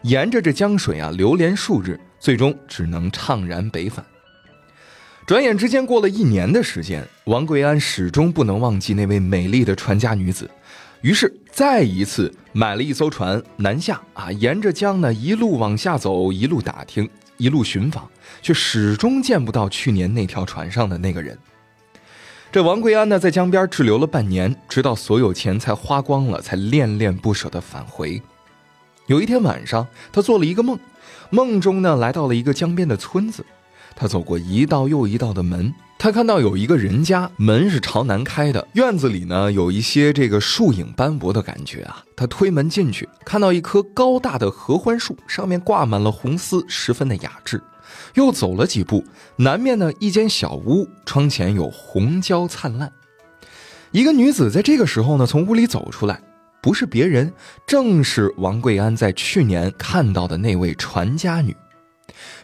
沿着这江水啊流连数日，最终只能怅然北返。转眼之间过了一年的时间，王贵安始终不能忘记那位美丽的船家女子，于是再一次买了一艘船南下啊，沿着江呢一路往下走，一路打听。一路寻访，却始终见不到去年那条船上的那个人。这王贵安呢，在江边滞留了半年，直到所有钱财花光了，才恋恋不舍地返回。有一天晚上，他做了一个梦，梦中呢，来到了一个江边的村子。他走过一道又一道的门，他看到有一个人家，门是朝南开的，院子里呢有一些这个树影斑驳的感觉啊。他推门进去，看到一棵高大的合欢树，上面挂满了红丝，十分的雅致。又走了几步，南面呢一间小屋，窗前有红椒灿烂。一个女子在这个时候呢从屋里走出来，不是别人，正是王贵安在去年看到的那位传家女。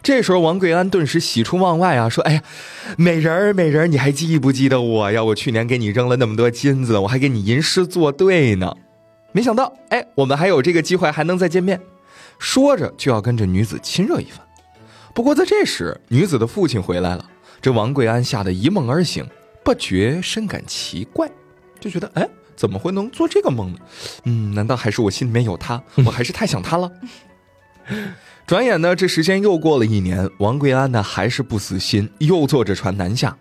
这时候，王贵安顿时喜出望外啊，说：“哎呀，美人儿，美人儿，你还记不记得我呀？我去年给你扔了那么多金子，我还给你吟诗作对呢。没想到，哎，我们还有这个机会，还能再见面。”说着就要跟这女子亲热一番。不过在这时，女子的父亲回来了，这王贵安吓得一梦而醒，不觉深感奇怪，就觉得：“哎，怎么会能做这个梦呢？嗯，难道还是我心里面有他？我还是太想他了。”转眼呢，这时间又过了一年，王贵安呢还是不死心，又坐着船南下。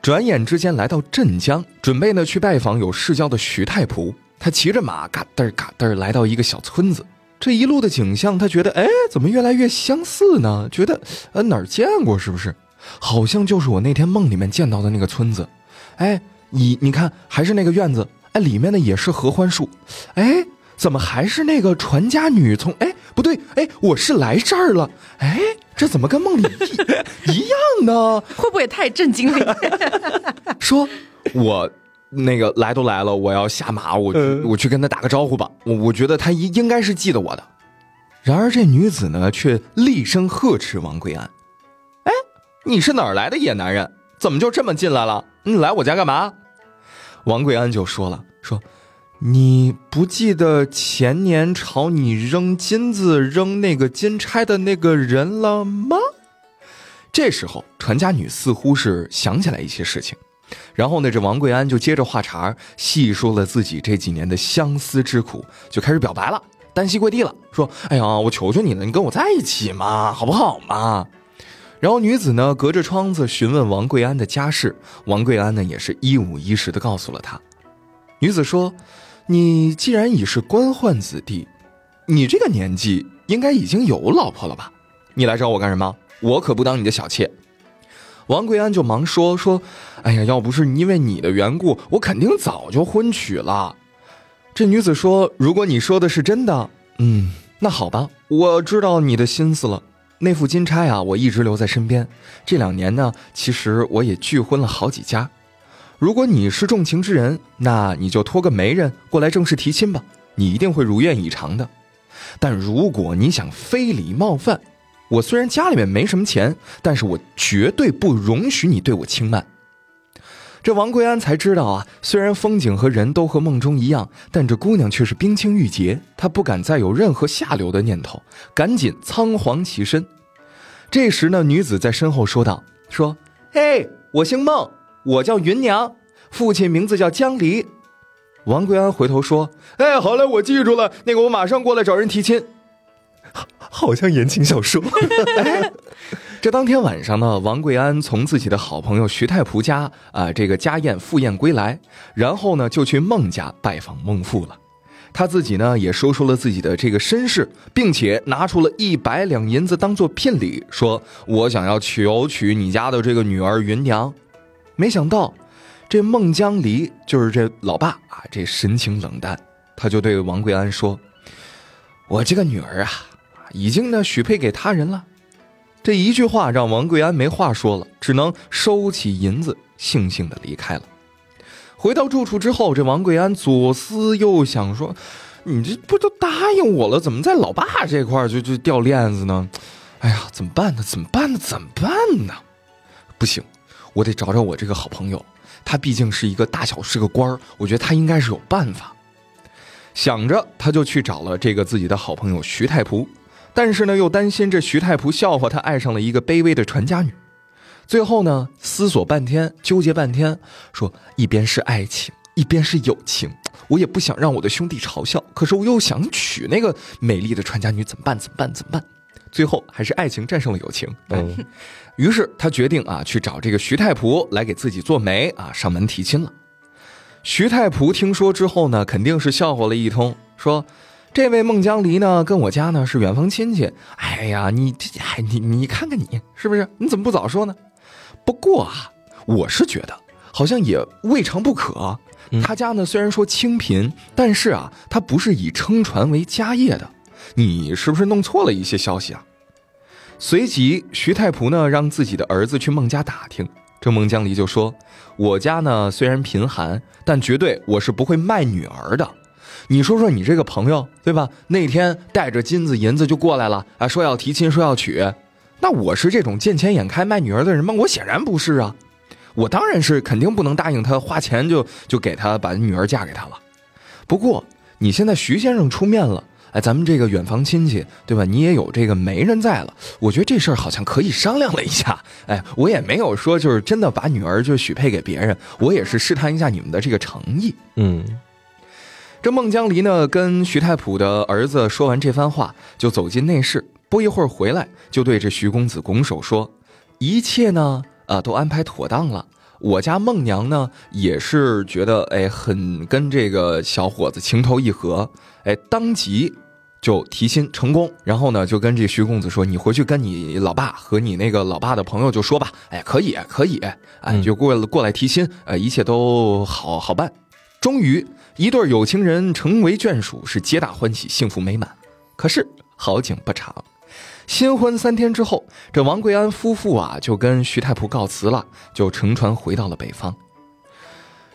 转眼之间来到镇江，准备呢去拜访有世交的徐太仆。他骑着马，嘎噔嘎噔来到一个小村子。这一路的景象，他觉得，哎，怎么越来越相似呢？觉得，呃，哪儿见过？是不是？好像就是我那天梦里面见到的那个村子。哎，你你看，还是那个院子。哎，里面呢也是合欢树。哎。怎么还是那个传家女？从哎不对哎，我是来这儿了哎，这怎么跟梦里一一样呢？
会不会太震惊了？
说，我那个来都来了，我要下马，我去我去跟他打个招呼吧。我我觉得他应应该是记得我的。然而这女子呢，却厉声呵斥王贵安：“哎，你是哪儿来的野男人？怎么就这么进来了？你来我家干嘛？”王贵安就说了：“说，你不记得前年朝你扔金子、扔那个金钗的那个人了吗？”这时候，传家女似乎是想起来一些事情，然后呢，这王贵安就接着话茬细说了自己这几年的相思之苦，就开始表白了，单膝跪地了，说：“哎呀，我求求你了，你跟我在一起嘛，好不好嘛？”然后女子呢，隔着窗子询问王贵安的家事，王贵安呢也是一五一十的告诉了他。女子说：“你既然已是官宦子弟，你这个年纪应该已经有老婆了吧？你来找我干什么？”我可不当你的小妾，王贵安就忙说说：“哎呀，要不是因为你的缘故，我肯定早就婚娶了。”这女子说：“如果你说的是真的，嗯，那好吧，我知道你的心思了。那副金钗啊，我一直留在身边。这两年呢，其实我也拒婚了好几家。如果你是重情之人，那你就托个媒人过来正式提亲吧，你一定会如愿以偿的。但如果你想非礼冒犯，我虽然家里面没什么钱，但是我绝对不容许你对我轻慢。这王贵安才知道啊，虽然风景和人都和梦中一样，但这姑娘却是冰清玉洁，他不敢再有任何下流的念头，赶紧仓皇起身。这时呢，女子在身后说道：“说，嘿，我姓孟，我叫芸娘，父亲名字叫江离。”王贵安回头说：“哎，好嘞，我记住了，那个我马上过来找人提亲。”
好像言情小说。
这当天晚上呢，王贵安从自己的好朋友徐太仆家啊，这个家宴赴宴归来，然后呢就去孟家拜访孟父了。他自己呢也说出了自己的这个身世，并且拿出了一百两银子当做聘礼，说我想要求娶你家的这个女儿芸娘。没想到，这孟姜离就是这老爸啊，这神情冷淡，他就对王贵安说：“我这个女儿啊。”已经呢许配给他人了，这一句话让王贵安没话说了，只能收起银子，悻悻的离开了。回到住处之后，这王贵安左思右想，说：“你这不都答应我了，怎么在老爸这块就就掉链子呢？哎呀，怎么办呢？怎么办呢？怎么办呢？不行，我得找找我这个好朋友，他毕竟是一个大小是个官儿，我觉得他应该是有办法。想着，他就去找了这个自己的好朋友徐太仆。但是呢，又担心这徐太仆笑话他爱上了一个卑微的传家女，最后呢，思索半天，纠结半天，说一边是爱情，一边是友情，我也不想让我的兄弟嘲笑，可是我又想娶那个美丽的传家女，怎么办？怎么办？怎么办？最后还是爱情战胜了友情。嗯，于是他决定啊，去找这个徐太仆来给自己做媒啊，上门提亲了。徐太仆听说之后呢，肯定是笑话了一通，说。这位孟姜离呢，跟我家呢是远房亲戚。哎呀，你这，哎，你你看看你是不是？你怎么不早说呢？不过啊，我是觉得好像也未尝不可。他家呢虽然说清贫，但是啊，他不是以撑船为家业的。你是不是弄错了一些消息啊？随即，徐太仆呢让自己的儿子去孟家打听。这孟姜离就说：“我家呢虽然贫寒，但绝对我是不会卖女儿的。”你说说你这个朋友对吧？那天带着金子银子就过来了啊，说要提亲，说要娶。那我是这种见钱眼开卖女儿的人吗？我显然不是啊。我当然是肯定不能答应他花钱就就给他把女儿嫁给他了。不过你现在徐先生出面了，哎，咱们这个远房亲戚对吧？你也有这个媒人在了，我觉得这事儿好像可以商量了一下。哎，我也没有说就是真的把女儿就许配给别人，我也是试探一下你们的这个诚意。嗯。这孟姜离呢，跟徐太仆的儿子说完这番话，就走进内室。不一会儿回来，就对着徐公子拱手说：“一切呢，啊，都安排妥当了。我家孟娘呢，也是觉得，哎，很跟这个小伙子情投意合，哎，当即就提亲成功。然后呢，就跟这徐公子说：‘你回去跟你老爸和你那个老爸的朋友就说吧，哎，可以，可以，哎，就过过来提亲，呃，一切都好好办。’终于。”一对有情人成为眷属，是皆大欢喜，幸福美满。可是好景不长，新婚三天之后，这王贵安夫妇啊就跟徐太仆告辞了，就乘船回到了北方。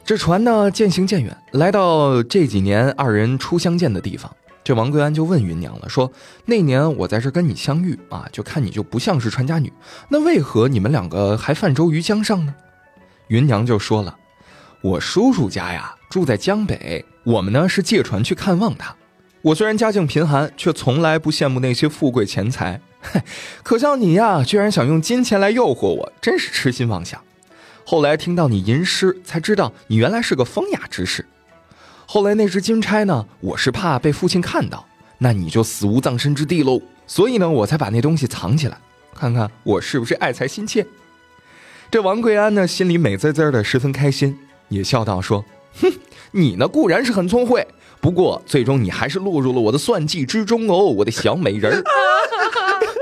这船呢渐行渐远，来到这几年二人初相见的地方。这王贵安就问芸娘了，说那年我在这跟你相遇啊，就看你就不像是传家女，那为何你们两个还泛舟于江上呢？芸娘就说了，我叔叔家呀住在江北，我们呢是借船去看望他。我虽然家境贫寒，却从来不羡慕那些富贵钱财。嘿，可笑你呀，居然想用金钱来诱惑我，真是痴心妄想。后来听到你吟诗，才知道你原来是个风雅之士。后来那只金钗呢，我是怕被父亲看到，那你就死无葬身之地喽。所以呢，我才把那东西藏起来，看看我是不是爱财心切。这王贵安呢，心里美滋滋的，十分开心，也笑道说：“哼，你呢固然是很聪慧，不过最终你还是落入了我的算计之中哦，我的小美人儿。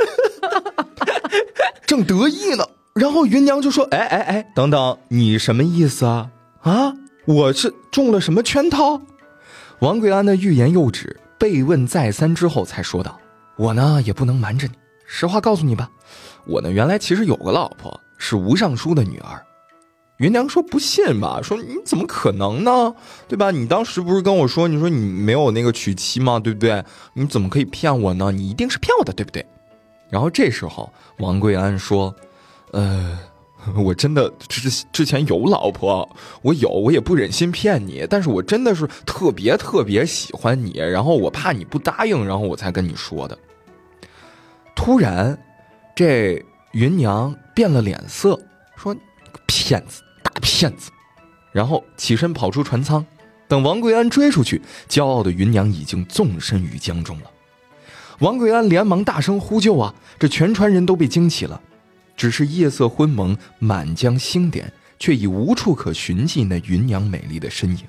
”正得意呢。然后芸娘就说：“哎哎哎，等等，你什么意思啊？啊，我是中了什么圈套？”王贵安的欲言又止，被问再三之后，才说道：“我呢也不能瞒着你，实话告诉你吧，我呢原来其实有个老婆，是吴尚书的女儿。”芸娘说：“不信吧？说你怎么可能呢？对吧？你当时不是跟我说，你说你没有那个娶妻吗？对不对？你怎么可以骗我呢？你一定是骗我的，对不对？”然后这时候王贵安说。呃，我真的之之前有老婆，我有，我也不忍心骗你，但是我真的是特别特别喜欢你，然后我怕你不答应，然后我才跟你说的。突然，这芸娘变了脸色，说：“骗子，大骗子！”然后起身跑出船舱，等王贵安追出去，骄傲的芸娘已经纵身于江中了。王贵安连忙大声呼救啊！这全船人都被惊起了。只是夜色昏蒙，满江星点，却已无处可寻迹那芸娘美丽的身影。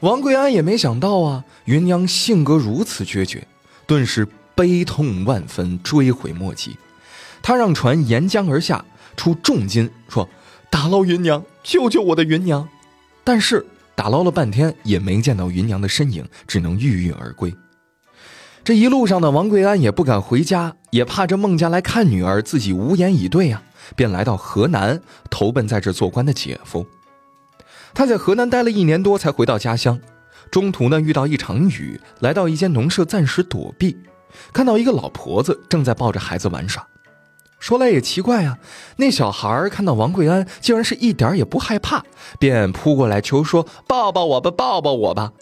王贵安也没想到啊，芸娘性格如此决绝，顿时悲痛万分，追悔莫及。他让船沿江而下，出重金说：“打捞芸娘，救救我的芸娘！”但是打捞了半天也没见到芸娘的身影，只能郁郁而归。这一路上呢，王贵安也不敢回家，也怕这孟家来看女儿，自己无言以对啊，便来到河南投奔在这做官的姐夫。他在河南待了一年多，才回到家乡。中途呢，遇到一场雨，来到一间农舍暂时躲避，看到一个老婆子正在抱着孩子玩耍。说来也奇怪啊，那小孩看到王贵安，竟然是一点也不害怕，便扑过来求说：“抱抱我吧，抱抱我吧。”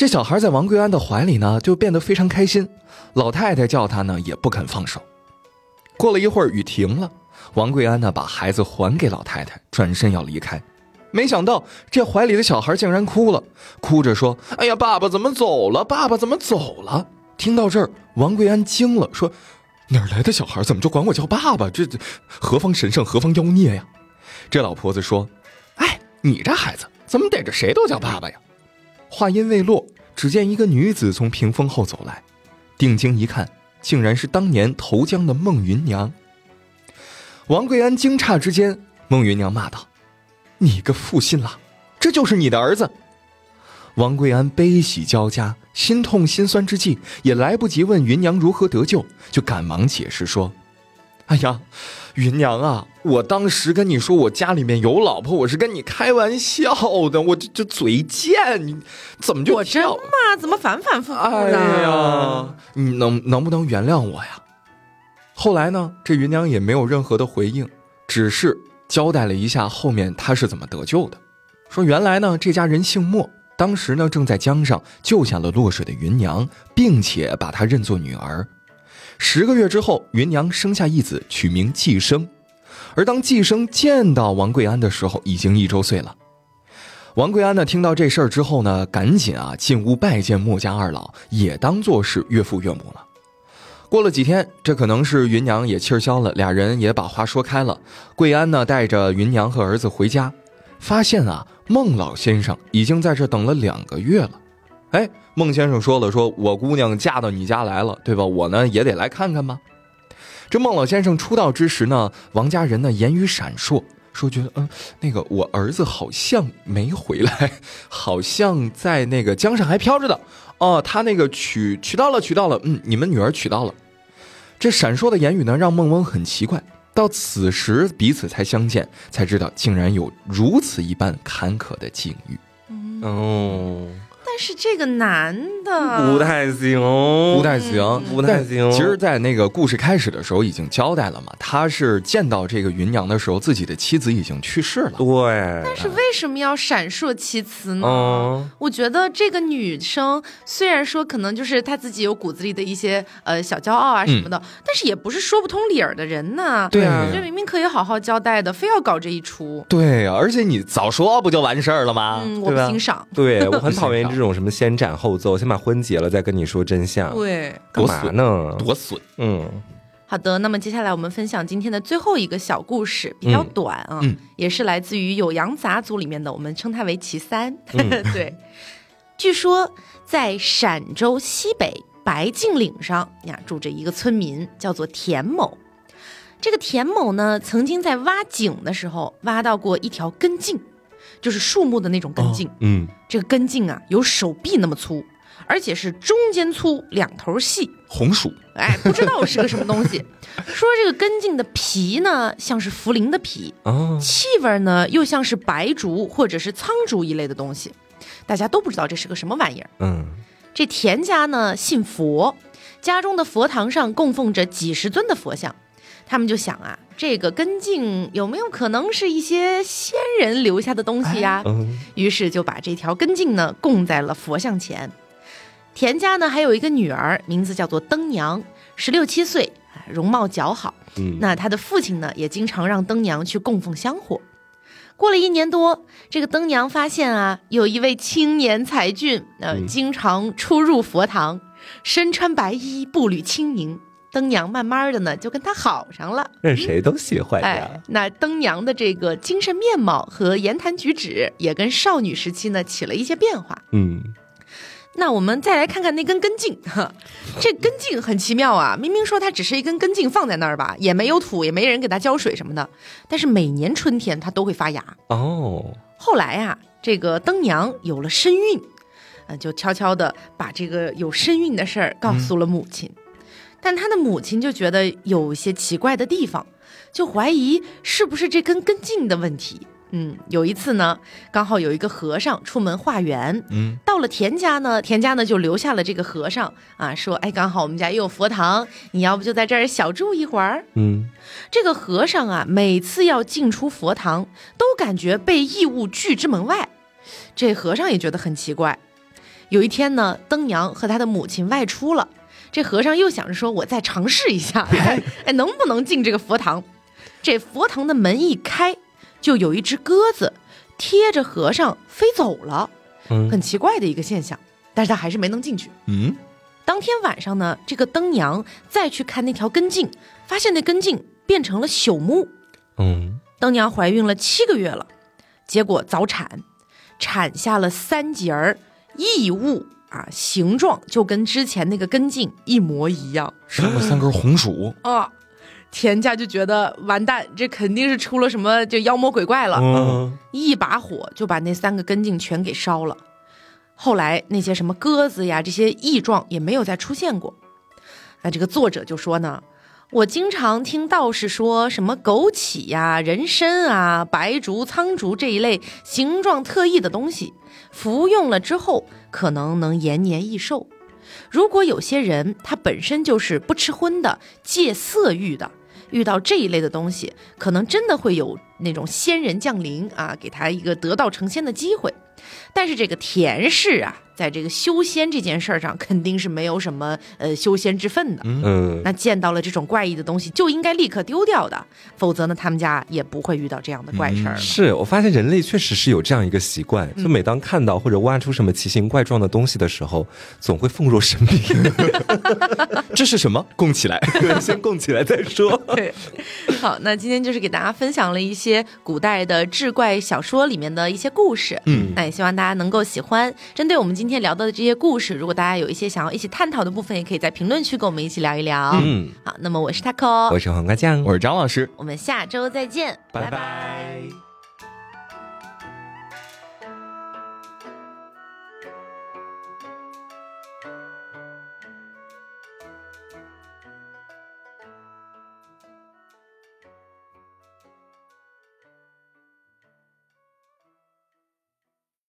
这小孩在王贵安的怀里呢，就变得非常开心。老太太叫他呢，也不肯放手。过了一会儿，雨停了，王贵安呢，把孩子还给老太太，转身要离开。没想到这怀里的小孩竟然哭了，哭着说：“哎呀，爸爸怎么走了？爸爸怎么走了？”听到这儿，王贵安惊了，说：“哪来的小孩？怎么就管我叫爸爸？这何方神圣？何方妖孽呀？”这老婆子说：“哎，你这孩子怎么逮着谁都叫爸爸呀？”话音未落，只见一个女子从屏风后走来，定睛一看，竟然是当年投江的孟云娘。王贵安惊诧之间，孟云娘骂道：“你个负心郎，这就是你的儿子！”王贵安悲喜交加，心痛心酸之际，也来不及问云娘如何得救，就赶忙解释说：“哎呀。”芸娘啊，我当时跟你说我家里面有老婆，我是跟你开玩笑的，我这这嘴贱，你怎么就
我真嘛？怎么反反复复的？
哎呀，你能能不能原谅我呀？后来呢，这芸娘也没有任何的回应，只是交代了一下后面她是怎么得救的。说原来呢，这家人姓莫，当时呢正在江上救下了落水的芸娘，并且把她认作女儿。十个月之后，芸娘生下一子，取名季生。而当季生见到王贵安的时候，已经一周岁了。王贵安呢，听到这事儿之后呢，赶紧啊进屋拜见莫家二老，也当做是岳父岳母了。过了几天，这可能是芸娘也气消了，俩人也把话说开了。贵安呢，带着芸娘和儿子回家，发现啊，孟老先生已经在这等了两个月了。哎，孟先生说了，说我姑娘嫁到你家来了，对吧？我呢也得来看看吧。这孟老先生出道之时呢，王家人呢言语闪烁，说觉得嗯，那个我儿子好像没回来，好像在那个江上还飘着的。哦，他那个娶娶到了，娶到了，嗯，你们女儿娶到了。这闪烁的言语呢，让孟翁很奇怪。到此时彼此才相见，才知道竟然有如此一般坎坷的境遇。
哦。
是这个男的
不太行，
不太行，
不太行。
其实，在那个故事开始的时候已经交代了嘛，他是见到这个芸娘的时候，自己的妻子已经去世了。
对，
但是为什么要闪烁其词呢？
嗯
我觉得这个女生虽然说可能就是她自己有骨子里的一些呃小骄傲啊什么的，但是也不是说不通理儿的人呐。
对
啊
我觉得明明可以好好交代的，非要搞这一出。
对啊、而且你早说不就完事儿了吗？
嗯，我不欣赏。
对我很讨厌这种什么先斩后奏，先把婚结了再跟你说真相，
对，
干嘛呢？
多损！
嗯
好的，那么接下来我们分享今天的最后一个小故事，比较短啊，
嗯
也是来自于酉阳杂族里面的，我们称它为其三。
嗯
对，据说在陕州西北白净岭上呀，住着一个村民，叫做田某。这个田某呢，曾经在挖井的时候挖到过一条根茎，就是树木的那种根茎。
嗯
这个根茎啊，有手臂那么粗，而且是中间粗，两头细。
红薯
哎，不知道是个什么东西。说这个根茎的皮呢，像是茯苓的皮，
哦
气味呢又像是白竹或者是苍竹一类的东西，大家都不知道这是个什么玩意儿。
嗯
这田家呢信佛，家中的佛堂上供奉着几十尊的佛像，他们就想啊，这个根茎有没有可能是一些先人留下的东西呀、
嗯
于是就把这条根茎呢供在了佛像前。田家呢还有一个女儿，名字叫做灯娘，十六七岁，哎容貌姣好。
嗯
那他的父亲呢也经常让灯娘去供奉香火。过了一年多，这个灯娘发现啊，有一位青年才俊，呃，
嗯
经常出入佛堂，身穿白衣，步履轻盈。灯娘慢慢的呢就跟他好上了。
任谁都喜欢
哎
呀。，
那灯娘的这个精神面貌和言谈举止也跟少女时期呢起了一些变化。
嗯
那我们再来看看那根根茎，哈，这根茎很奇妙啊！明明说它只是一根根茎放在那儿吧，也没有土，也没人给它浇水什么的，但是每年春天它都会发芽。
哦
后来啊，这个灯娘有了身孕，呃，就悄悄的把这个有身孕的事儿告诉了母亲，但他的母亲就觉得有些奇怪的地方，就怀疑是不是这根根茎的问题。嗯，有一次呢，刚好有一个和尚出门化缘，
嗯，
到了田家呢，田家呢就留下了这个和尚啊，说，哎，刚好我们家也有佛堂，你要不就在这儿小住一会儿。
嗯
这个和尚啊，每次要进出佛堂，都感觉被异物拒之门外。这和尚也觉得很奇怪。有一天呢，灯娘和他的母亲外出了，这和尚又想着说：“我再尝试一下，哎，哎能不能进这个佛堂？”这佛堂的门一开，就有一只鸽子贴着和尚飞走了，
嗯
很奇怪的一个现象。但是他还是没能进去。
嗯，
当天晚上呢，这个灯娘再去看那条根茎，发现那根茎变成了朽木。
嗯
灯娘怀孕了七个月了，结果早产，产下了三节儿异物啊，形状就跟之前那个根茎一模一样
生了三根红薯。
啊。田家就觉得完蛋，这肯定是出了什么就妖魔鬼怪了，
嗯
一把火就把那三个根茎全给烧了。后来那些什么鸽子呀，这些异状也没有再出现过。那这个作者就说呢，我经常听道士说什么枸杞呀、人参啊、白竹、苍竹这一类形状特异的东西，服用了之后可能能延年益寿。如果有些人他本身就是不吃荤的、戒色欲的，遇到这一类的东西，可能真的会有那种仙人降临啊，给他一个得道成仙的机会。但是这个田氏啊，在这个修仙这件事儿上，肯定是没有什么呃修仙之分的。
嗯
那见到了这种怪异的东西，就应该立刻丢掉的，否则呢，他们家也不会遇到这样的怪事儿了。
是我发现人类确实是有这样一个习惯，就每当看到或者挖出什么奇形怪状的东西的时候，总会奉若神明，
这是什么？供起来。
对，先供起来再说。
对，好，那今天就是给大家分享了一些古代的志怪小说里面的一些故事，
嗯
那也希望大家能够喜欢。针对我们今天聊到的这些故事，如果大家有一些想要一起探讨的部分，也可以在评论区跟我们一起聊一聊。
嗯，
好，那么我是 taco，
我是黄瓜酱，
我是张老师，
我们下周再见，
拜拜